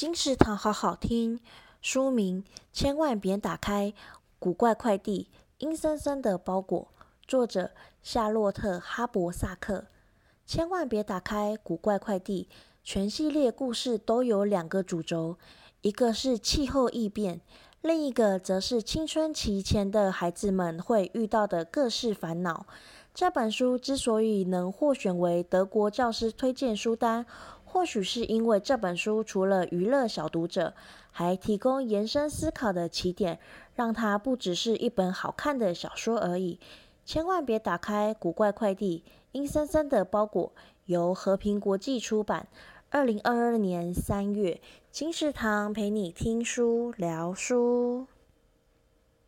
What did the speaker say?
金石堂好好听。书名：千万别打开古怪快递，阴森森的包裹。作者：夏洛特·哈伯萨克。千万别打开古怪快递。全系列故事都有两个主轴，一个是气候异变，另一个则是青春期前的孩子们会遇到的各式烦恼。这本书之所以能获选为德国教师推荐书单，或许是因为这本书除了娱乐小读者，还提供延伸思考的起点，让它不只是一本好看的小说而已。千万别打开古怪快递，阴森森的包裹。由和平国际出版，二零二二年三月。金石堂陪你听书聊书。